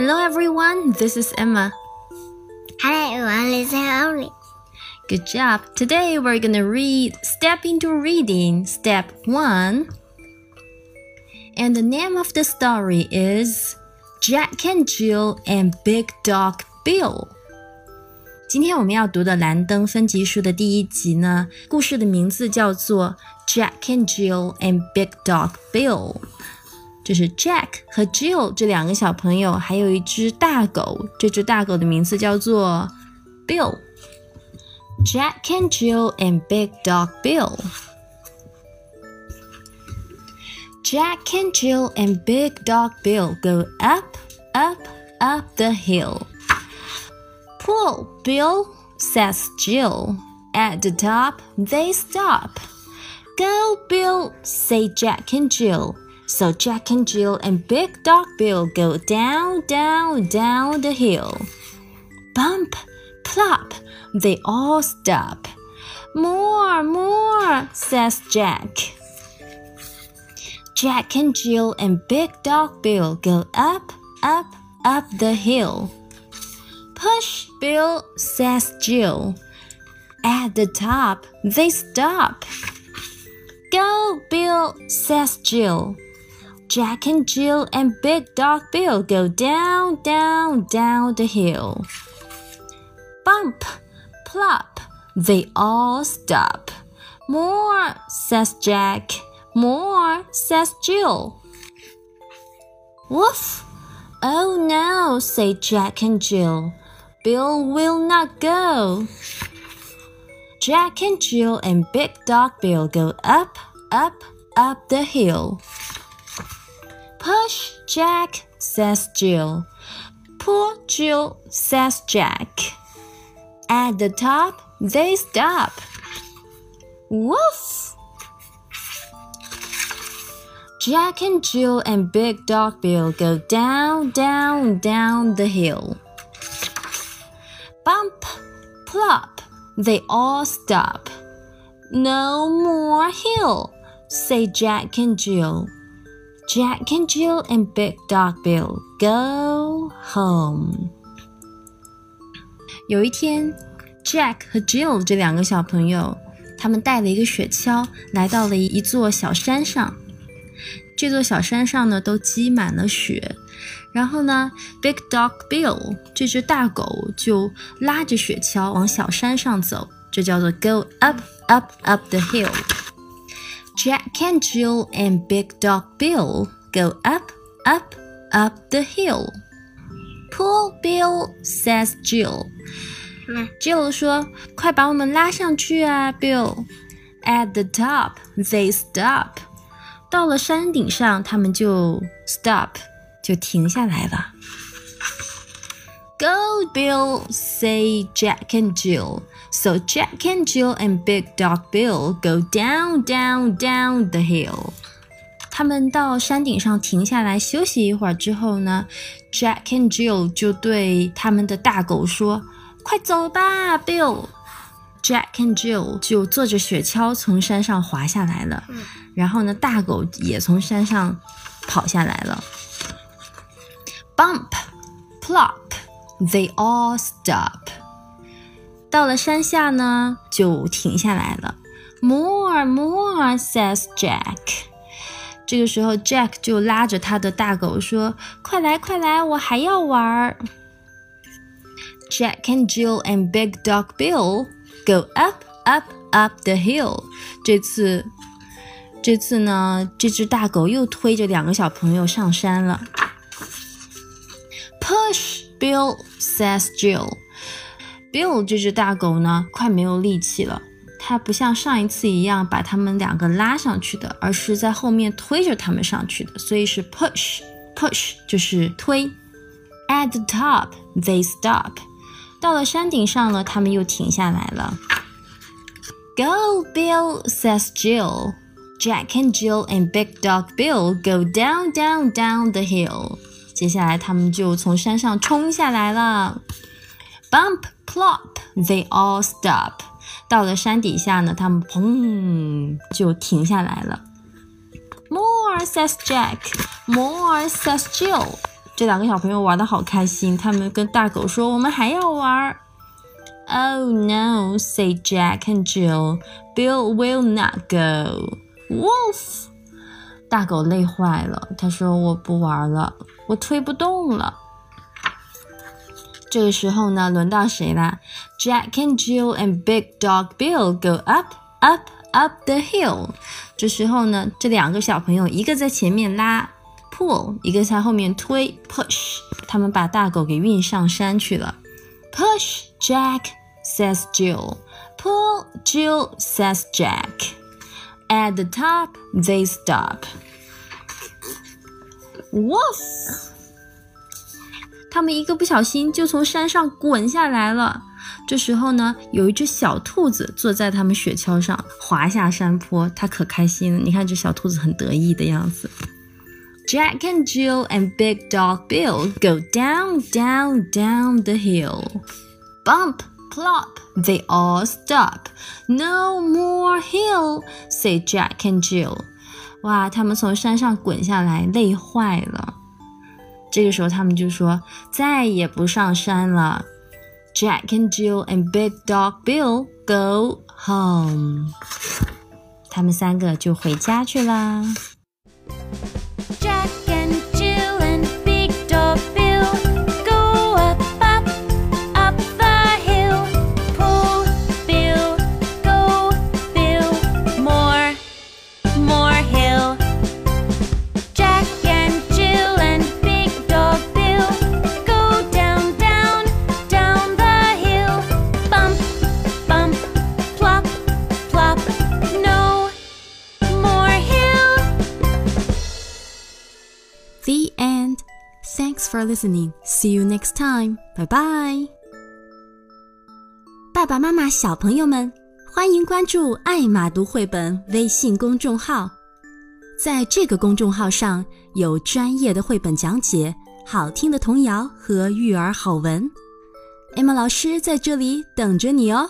Hello everyone, this is Emma. Hello everyone, this is Oli. Good job. Today we're gonna read Step into Reading, Step 1. And the name of the story is Jack and Jill and Big Dog Bill. 今天我们要读的蓝灯分级书的第一集呢，故事的名字叫做 Jack and Jill and Big Dog Bill。 就是 Jack 和 Jill 这两个小朋友，还有一只大狗。这只大狗的名字叫做 Bill。Jack and Jill and Big Dog Bill. Jack and Jill and Big Dog Bill go up, up, up the hill. Pull, Bill, says Jill. At the top, they stop. Go, Bill, say Jack and Jill. So Jack and Jill and Big Dog Bill go down, down, down the hill. Bump, plop, they all stop. More, more, says Jack. Jack and Jill and Big Dog Bill go up, up, up the hill. Push, Bill, says Jill. At the top, they stop. Go, Bill, says Jill. Jack and Jill and Big Dog Bill go down, down, down the hill. Bump, plop, they all stop. More, says Jack. More, says Jill. Woof! Oh no, say Jack and Jill. Bill will not go. Jack and Jill and Big Dog Bill go up, up, up the hill. Push, Jack, says Jill. Pull, Jill, says Jack. At the top, they stop. Woof! Jack and Jill and Big Dog Bill go down, down, down the hill. Bump, plop, they all stop. No more hill, say Jack and Jill. Jack and Jill and Big Dog Bill go home. 有一天，Jack 和 Jill 这两个小朋友，他们带了一个雪橇，来到了一座小山上。这座小山上呢，都积满了雪。然后呢，Big Dog Bill 这只大狗就拉着雪橇往小山上走，这叫做 Go up, up, up the hill. Jack and Jill and Big Dog Bill go up, up, up the hill. Pull, Bill, says Jill. Jill 说：“快把我们拉上去啊，Bill。” At the top, they stop. 到了山顶上，他们就 stop，就停下来了。 Go, Bill, say Jack and Jill. So Jack and Jill and Big Dog Bill go down, down, down the hill. 他们到山顶上停下来休息一会儿之后呢，Jack and Jill 就对他们的大狗说：“快走吧，Bill。” Jack and Jill 就坐着雪橇从山上滑下来了，然后呢，大狗也从山上跑下来了。Bump, plop, they all stop. 到了山下呢，就停下来了。More, more, says Jack. 这个时候，Jack 就拉着他的大狗说：“快来，快来，我还要玩儿。” Jack and Jill and Big Dog Bill go up, up, up the hill. 这次，这次呢，这只大狗又推着两个小朋友上山了。Push, Bill says Jill. Bill 这只大狗呢，快没有力气了。它不像上一次一样把他们两个拉上去的，而是在后面推着他们上去的，所以是 push push 就是推。At the top, they stop. 到了山顶上呢，他们又停下来了。Go, Bill, says Jill. Jack and Jill and Big Dog Bill go down, down, down the hill. 接下来他们就从山上冲下来了。Bump, plop, they all stop. 到了山底下呢，他们砰就停下来了。More, says Jack. More, says Jill. 这两个小朋友玩的好开心，他们跟大狗说：“我们还要玩。” Oh no, say Jack and Jill. Bill will not go. Wolf. 大狗累坏了，他说：“我不玩了，我推不动了。”这个时候呢，轮到谁啦？Jack and Jill and Big Dog Bill go up, up, up the hill。这时候呢，这两个小朋友一个在前面拉 pull，一个在后面推 push，他们把大狗给运上山去了。Push, Jack, says Jill. Pull, Jill, says Jack. At the top, they stop. Woof! 他们一个不小心就从山上滚下来了。这时候呢，有一只小兔子坐在他们雪橇上，滑下山坡，它可开心了。你看这小兔子很得意的样子。Jack and Jill and Big Dog Bill go down, down, down the hill. Bump, plop, they all stop. No more hill, say Jack and Jill. 哇，他们从山上滚下来，累坏了。这个时候，他们就说再也不上山了。Jack and Jill and Big Dog Bill go home。他们三个就回家去啦。For listening. See you next time. Bye bye. 爸爸妈妈、小朋友们，欢迎关注“爱马读绘本”微信公众号。在这个公众号上有专业的绘本讲解、好听的童谣和育儿好文。Emma 老师在这里等着你哦。